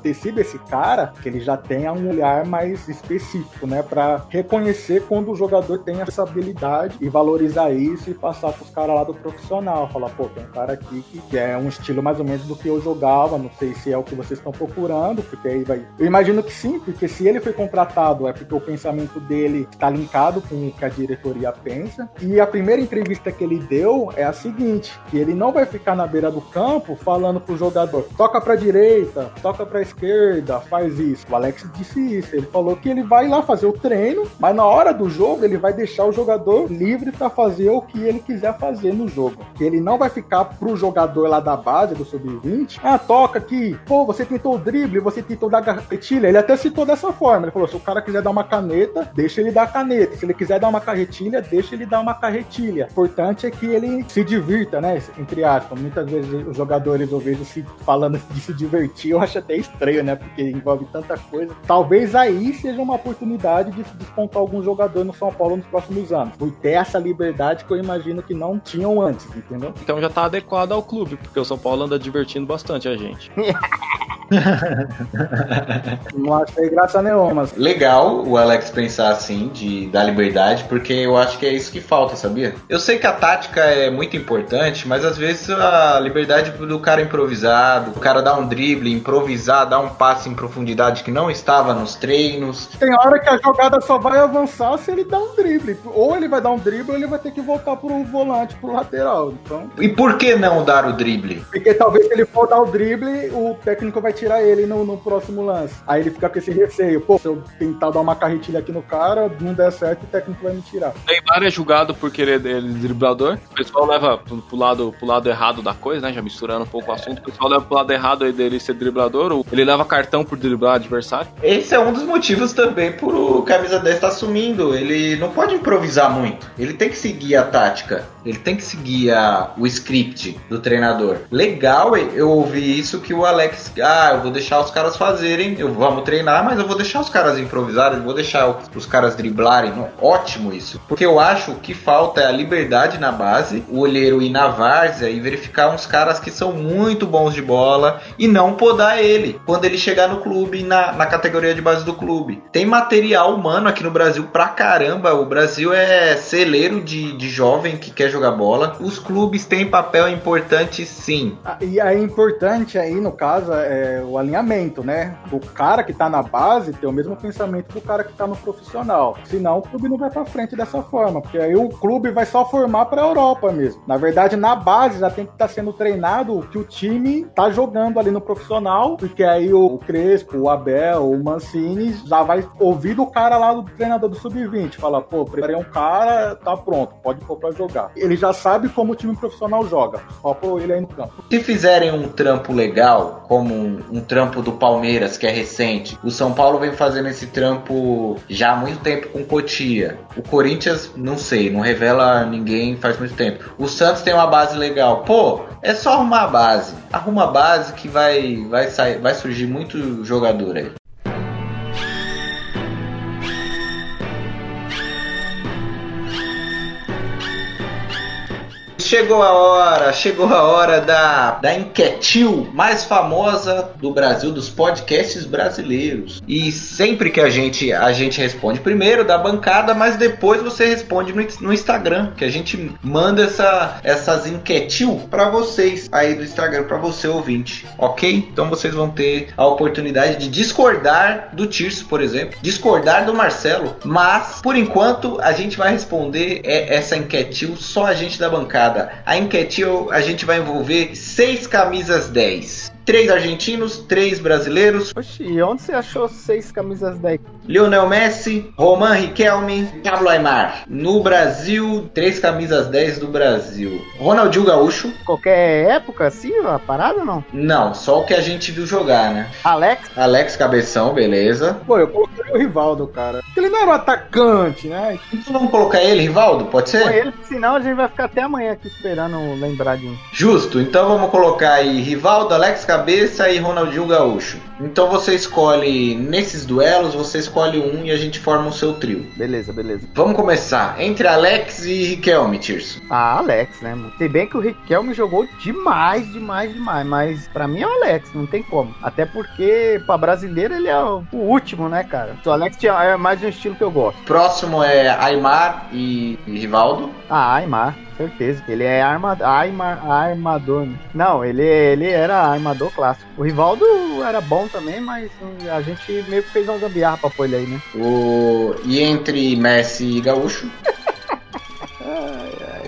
ter, sido esse cara, que ele já tenha um olhar mais específico, né? Pra reconhecer quando o jogador tem essa habilidade e valorizar isso e passar pros caras lá do profissional. Falar, pô, tem um cara aqui que é um estilo mais ou menos do que eu jogava, não sei se é o que vocês estão procurando, porque aí vai. Eu imagino que sim, porque se ele foi contratado é porque o pensamento dele está linkado com o que a diretoria pensa. E a primeira entrevista que ele deu é a seguinte: que ele não vai ficar na beira do campo falando pro jogador, toca pra direita, toca pra esquerda, faz isso. O Alex disse isso. Ele falou que ele vai lá fazer o treino, mas na hora do jogo ele vai deixar o jogador livre para fazer o que ele quiser fazer no jogo. Que ele não vai ficar pro jogador lá da base do sub-20, ah, toca aqui, pô, você tentou o drible, você tentou dar carretilha. Ele até citou dessa forma. Ele falou: se o cara quiser dar uma caneta, deixa ele dar caneta. Se ele quiser dar uma carretilha, deixa ele dar uma carretilha. O importante é que ele se divirta, né? Entre aspas. Muitas vezes os jogadores eu vejo se falando de se divertir, eu acho até estranho, né? Porque envolve tanta coisa. Talvez aí seja uma oportunidade de despontar algum jogador no São Paulo nos próximos anos. Por ter essa liberdade que eu imagino que não tinham antes, entendeu? Então já tá adequado ao clube, porque o São Paulo anda divertindo bastante a gente. (laughs) (laughs) Não achei graça nenhuma. Legal o Alex pensar assim, de dar liberdade, porque eu acho que é isso que falta, sabia? Eu sei que a tática é muito importante, mas às vezes a liberdade do cara improvisado, o cara dar um drible, improvisar, dar um passe em profundidade que não estava nos treinos. Tem hora que a jogada só vai avançar se ele dar um drible. Ou ele vai dar um drible ou ele vai ter que voltar pro volante, pro lateral. Então, E por que não dar o drible? porque talvez se ele for dar o drible, o técnico vai tirar ele no, no próximo lance. Aí ele fica com esse receio. Pô, se eu tentar dar uma carretilha aqui no cara, não der certo, o técnico vai me tirar. Neymar é julgado por querer ele driblador. O pessoal leva pro, pro lado, pro lado errado da coisa, né? Já misturando um pouco o assunto. O pessoal leva pro lado errado aí dele ser driblador. Ou ele leva cartão por driblar adversário. Esse é um dos motivos também por o Camisa 10 estar sumindo. Ele não pode improvisar muito. Ele tem que seguir a tática. Ele tem que seguir a- o script do treinador. Legal eu ouvi isso que o Alex. Ah, Ah, eu vou deixar os caras fazerem, eu vamos treinar, mas eu vou deixar os caras improvisarem, vou deixar os, caras driblarem. Ótimo isso. Porque eu acho que falta é a liberdade na base, o olheiro ir na várzea e verificar uns caras que são muito bons de bola e não podar ele quando ele chegar no clube, na, na categoria de base do clube. Tem material humano aqui no Brasil pra caramba. O Brasil é celeiro de, de jovem que quer jogar bola. Os clubes têm papel importante sim. Ah, E é importante aí, no caso, é o alinhamento, né? O cara que tá na base tem o mesmo pensamento do cara que tá no profissional. Senão o clube não vai pra frente dessa forma, porque aí o clube vai só formar pra Europa mesmo. Na verdade, na base já tem que estar sendo treinado o que o time tá jogando ali no profissional, porque aí o Crespo, o Abel, o Mancini já vai ouvir do cara lá do treinador do sub-20, fala, pô, preparei um cara, tá pronto, pode pôr pra jogar. Ele já sabe como o time profissional joga, só pôr ele aí no campo. Se fizerem um trampo legal, como um, um trampo do Palmeiras, que é recente, o São Paulo vem fazendo esse trampo já há muito tempo com Cotia. O Corinthians, não sei, não revela ninguém faz muito tempo. O Santos tem uma base legal. Pô, é só arrumar a base. Arruma a base que vai, vai, sair, vai surgir muito jogador aí. Chegou a hora, chegou a hora da, da enquetil mais famosa do Brasil, dos podcasts brasileiros. E sempre que a gente a gente responde primeiro da bancada, mas depois você responde no, no Instagram, que a gente manda essa, essas enquetil para vocês aí do Instagram, para você ouvinte, ok? Então vocês vão ter a oportunidade de discordar do Tirso, por exemplo, discordar do Marcelo, mas por enquanto a gente vai responder é, essa enquetil só a gente da bancada. A enquetil a gente vai envolver seis camisas 10. Três argentinos, três brasileiros. Oxi, e onde você achou seis camisas 10? Lionel Messi, Roman Riquelme, Pablo Aymar. No Brasil, três camisas 10 do Brasil. Ronaldinho Gaúcho. Qualquer época assim, a parada ou não? Não, só o que a gente viu jogar, né? Alex? Alex Cabeção, beleza. Pô, eu coloquei o Rivaldo, cara. Porque ele não era um atacante, né? Então vamos colocar ele, Rivaldo? Pode ser? Põe ele, senão a gente vai ficar até amanhã aqui esperando lembrar de um. Justo, então vamos colocar aí Rivaldo, Alex Cabeça e Ronaldinho Gaúcho. Então você escolhe, nesses duelos, você escolhe um e a gente forma o seu trio. Beleza, beleza. Vamos começar. Entre Alex e Riquelme, Tirso. Ah, Alex, né, mano? Se bem que o Riquelme jogou demais, demais, demais. Mas pra mim é o Alex, não tem como. Até porque pra brasileiro ele é o, último, né, cara? O Alex é mais um estilo que eu gosto. Próximo é Aymar e Rivaldo. Ah, Aymar, certeza. Ele é arma, Aymar, armador. Não, ele, ele era armador clássico. O Rivaldo era bom também, mas a gente meio que fez uma gambiarra pra pôr ele aí, né? O... E entre Messi e Gaúcho?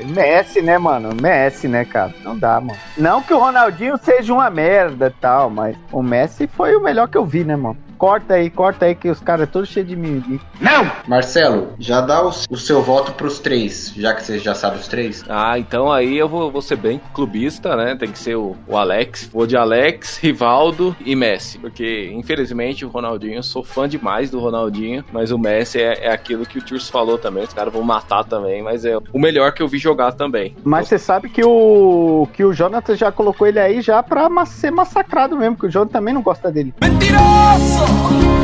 Messi, né, mano? Messi, né, cara? Não dá, mano. Não que o Ronaldinho seja uma merda e tal, mas o Messi foi o melhor que eu vi, né, mano? Corta aí, corta aí que os caras todos cheios de mimimi. Não! Marcelo, já dá o, o seu voto pros três, já que você já sabe os três. Ah, então aí eu vou, vou ser bem clubista, né? Tem que ser o, o Alex. Vou de Alex, Rivaldo e Messi. Porque, infelizmente, o Ronaldinho, eu sou fã demais do Ronaldinho, mas o Messi é, é aquilo que o Tirso falou também. Os caras vão matar também, mas é o melhor que eu vi jogar também. Mas você sabe que o que o Jonathan já colocou ele aí já pra ma- ser massacrado mesmo, que o Jonathan também não gosta dele.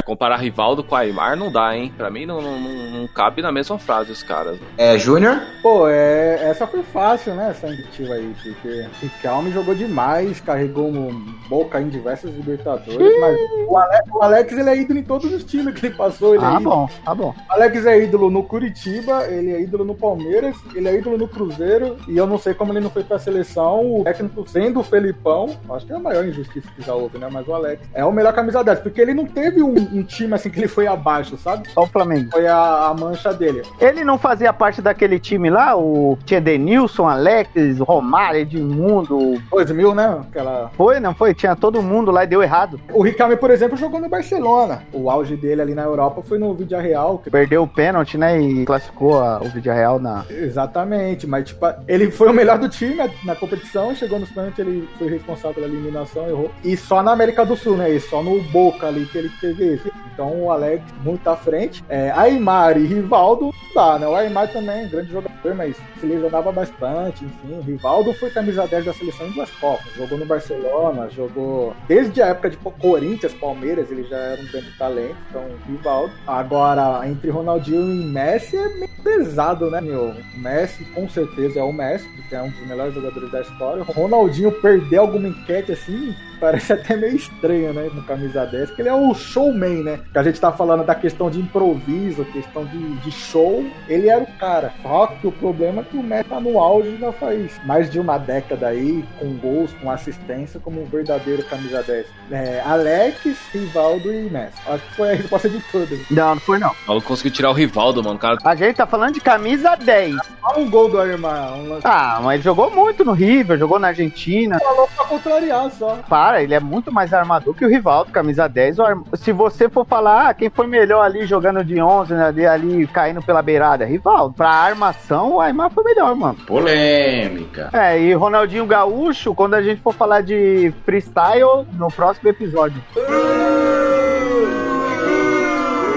Comparar Rivaldo com Aymar não dá, hein? Pra mim não, não, não- não cabe na mesma frase os caras. É, Júnior? Pô, é, essa foi fácil, né? Essa iniciativa aí, porque Riquelme jogou demais, carregou um boca em diversas Libertadores, mas o Alex, o Alex, ele é ídolo em todos os times que ele passou. Ele é Ah, ídolo. bom, tá bom. O Alex é ídolo no Curitiba, ele é ídolo no Palmeiras, ele é ídolo no Cruzeiro, e eu não sei como ele não foi pra seleção, o técnico sendo o Felipão, acho que é a maior injustiça que já houve, né? Mas o Alex é o melhor camisa 10, porque ele não teve um, um time assim que ele foi abaixo, sabe? Só o Flamengo. Foi a, a mancha dele. Ele não fazia parte daquele time lá, o tinha Denilson, Alex, Romário, Edmundo. 2000, né? Aquela... Foi, não foi? Tinha todo mundo lá e deu errado. O Riquelme, por exemplo, jogou no Barcelona. O auge dele ali na Europa foi no Villarreal. Que... Perdeu o pênalti, né? E classificou a- o Villarreal na. Exatamente, mas tipo, ele foi o melhor do time na, na competição, chegou nos pênaltis, ele foi responsável pela eliminação, errou. E só na América do Sul, né? E só no Boca ali que ele teve esse. Então o Alex muito à frente. É, Aymar e Rivaldo dá, né? O Aymar também, grande jogador, mas se lesionava bastante, enfim. O Rivaldo foi camisa 10 da seleção em duas Copas. Jogou no Barcelona, jogou desde a época de Corinthians, Palmeiras, ele já era um grande talento. Então, Rivaldo. Agora, entre Ronaldinho e Messi é meio pesado, né, meu? O Messi, com certeza, é o Messi, porque é um dos melhores jogadores da história. O Ronaldinho perder alguma enquete assim, parece até meio estranho, né? No camisa 10, porque ele é o showman, né? Que a gente tá falando da questão de improviso, questão de, de show. Ele era o cara. Só que o problema é que o Messi tá no auge já faz mais de uma década aí, com gols, com assistência, como um verdadeiro camisa 10. É, Alex, Rivaldo e Messi. Acho que foi a resposta de todas. Não, não foi não. O maluco conseguiu tirar o Rivaldo, mano. Cara... A gente tá falando de camisa 10. Olha um gol do Aymar. Um lance... Ah, mas jogou muito no River, jogou na Argentina. Falou pra contrariar só. Para, ele é muito mais armador que o Rivaldo, camisa 10. Se você for falar ah, quem foi melhor ali jogando de 11, né, ali, ali caindo pela beirada, Rivaldo. Pra armação, o Aymar foi melhor, mano. Polêmica. É, e Ronaldinho Gaúcho, quando a gente for falar de freestyle, no próximo episódio.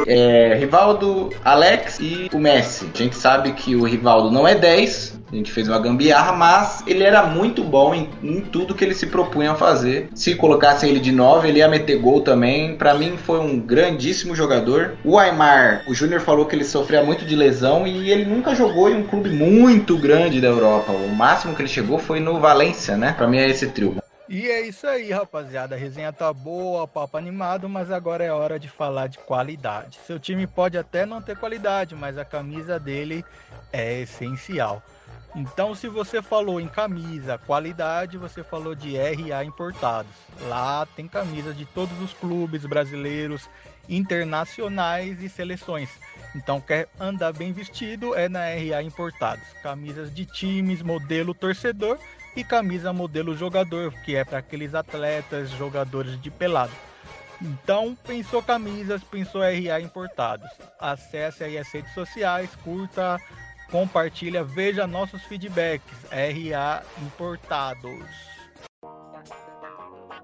É, Rivaldo, Alex e o Messi. A gente sabe que o Rivaldo não é 10, a gente fez uma gambiarra, mas ele era muito bom em, em, tudo que ele se propunha a fazer. Se colocasse ele de 9, ele ia meter gol também. Para mim foi um grandíssimo jogador. O Aymar, o Júnior falou que ele sofria muito de lesão e ele nunca jogou em um clube muito grande da Europa. O máximo que ele chegou foi no Valência, né? Para mim é esse trio. E é isso aí, rapaziada. A resenha tá boa, papo animado, mas agora é hora de falar de qualidade. Seu time pode até não ter qualidade, mas a camisa dele é essencial. Então, se você falou em camisa, qualidade, você falou de RA importados. Lá tem camisas de todos os clubes brasileiros, internacionais e seleções. Então, quer andar bem vestido é na RA Importados. Camisas de times, modelo torcedor e camisa modelo jogador, que é para aqueles atletas, jogadores de pelado. Então, pensou camisas, pensou RA Importados. Acesse aí as redes sociais, curta, compartilha, veja nossos feedbacks. RA Importados.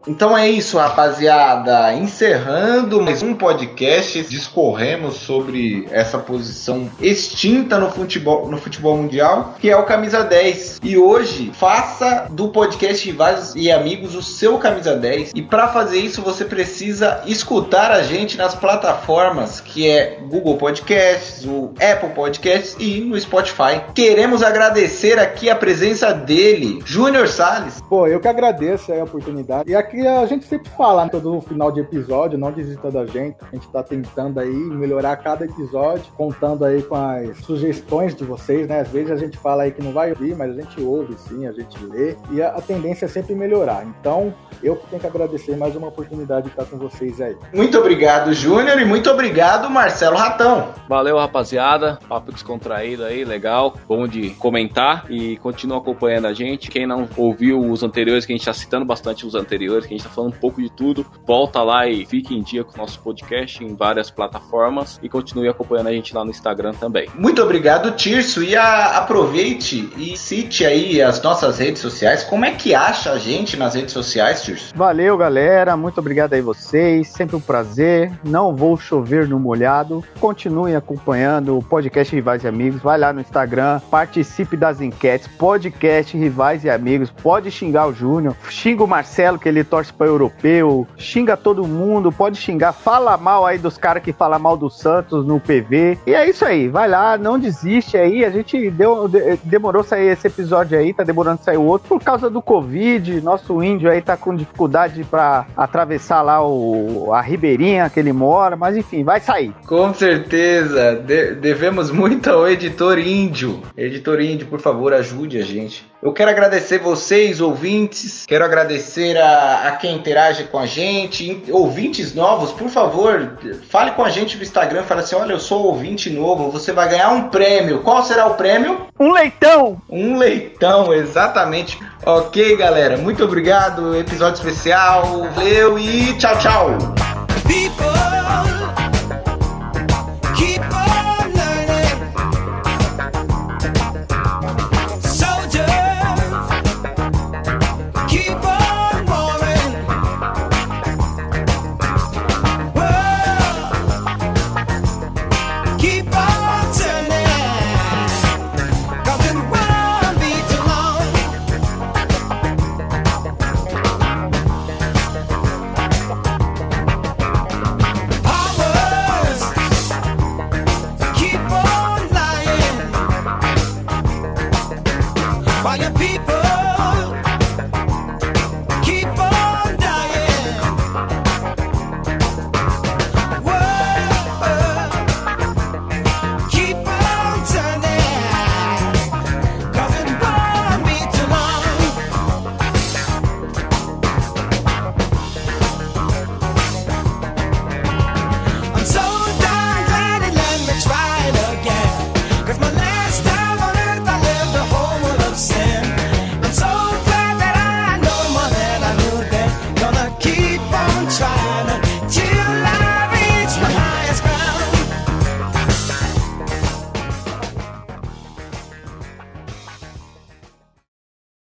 Então é isso, rapaziada. Encerrando mais um podcast, discorremos sobre essa posição extinta no futebol, no futebol mundial, que é o camisa 10. E hoje, faça do podcast Rivais e Amigos o seu camisa 10. E para fazer isso, você precisa escutar a gente nas plataformas que é Google Podcasts, o Apple Podcasts e no Spotify. Queremos agradecer aqui a presença dele, Júnior Sales. Pô, eu que agradeço a oportunidade. E aqui a gente sempre fala, né, todo final de episódio, não desista da gente. A gente tá tentando aí melhorar cada episódio, contando aí com as sugestões de vocês, né? Às vezes a gente fala aí que não vai ouvir, mas a gente ouve sim, a gente lê. E a, a tendência é sempre melhorar. Então, eu tenho que agradecer mais uma oportunidade de estar com vocês aí. Muito obrigado, Júnior, e muito obrigado, Marcelo Ratão. Valeu, rapaziada. Papo descontraído aí, legal. Bom de comentar e continua acompanhando a gente. Quem não ouviu os anteriores, que a gente tá citando bastante os anteriores, que a gente tá falando um pouco de tudo, volta lá e fique em dia com o nosso podcast em várias plataformas e continue acompanhando a gente lá no Instagram também. Muito obrigado, Tirso. E a, aproveite e cite aí as nossas redes sociais. Como é que acha a gente nas redes sociais, Tirso? Valeu, galera. Muito obrigado aí vocês. Sempre um prazer. Não vou chover no molhado. Continuem acompanhando o podcast Rivais e Amigos. Vai lá no Instagram, participe das enquetes. Podcast Rivais e Amigos. Pode xingar o Júnior, xinga o Marcelo, que ele torce para europeu, xinga todo mundo, pode xingar, fala mal aí dos caras que falam mal do Santos no PV. E é isso aí, vai lá, não desiste aí. A gente deu, de, demorou sair esse episódio aí, tá demorando sair o outro por causa do Covid. Nosso índio aí tá com dificuldade para atravessar lá o, a ribeirinha que ele mora, mas enfim, vai sair. Com certeza, de, devemos muito ao editor índio. Editor índio, por favor, ajude a gente. Eu quero agradecer vocês, ouvintes. Quero agradecer a, a, quem interage com a gente. Ouvintes novos, por favor, fale com a gente no Instagram. Fale assim: olha, eu sou ouvinte novo. Você vai ganhar um prêmio. Qual será o prêmio? Um leitão! Um leitão, exatamente. Ok, galera. Muito obrigado. Episódio especial. Valeu e tchau, tchau. People.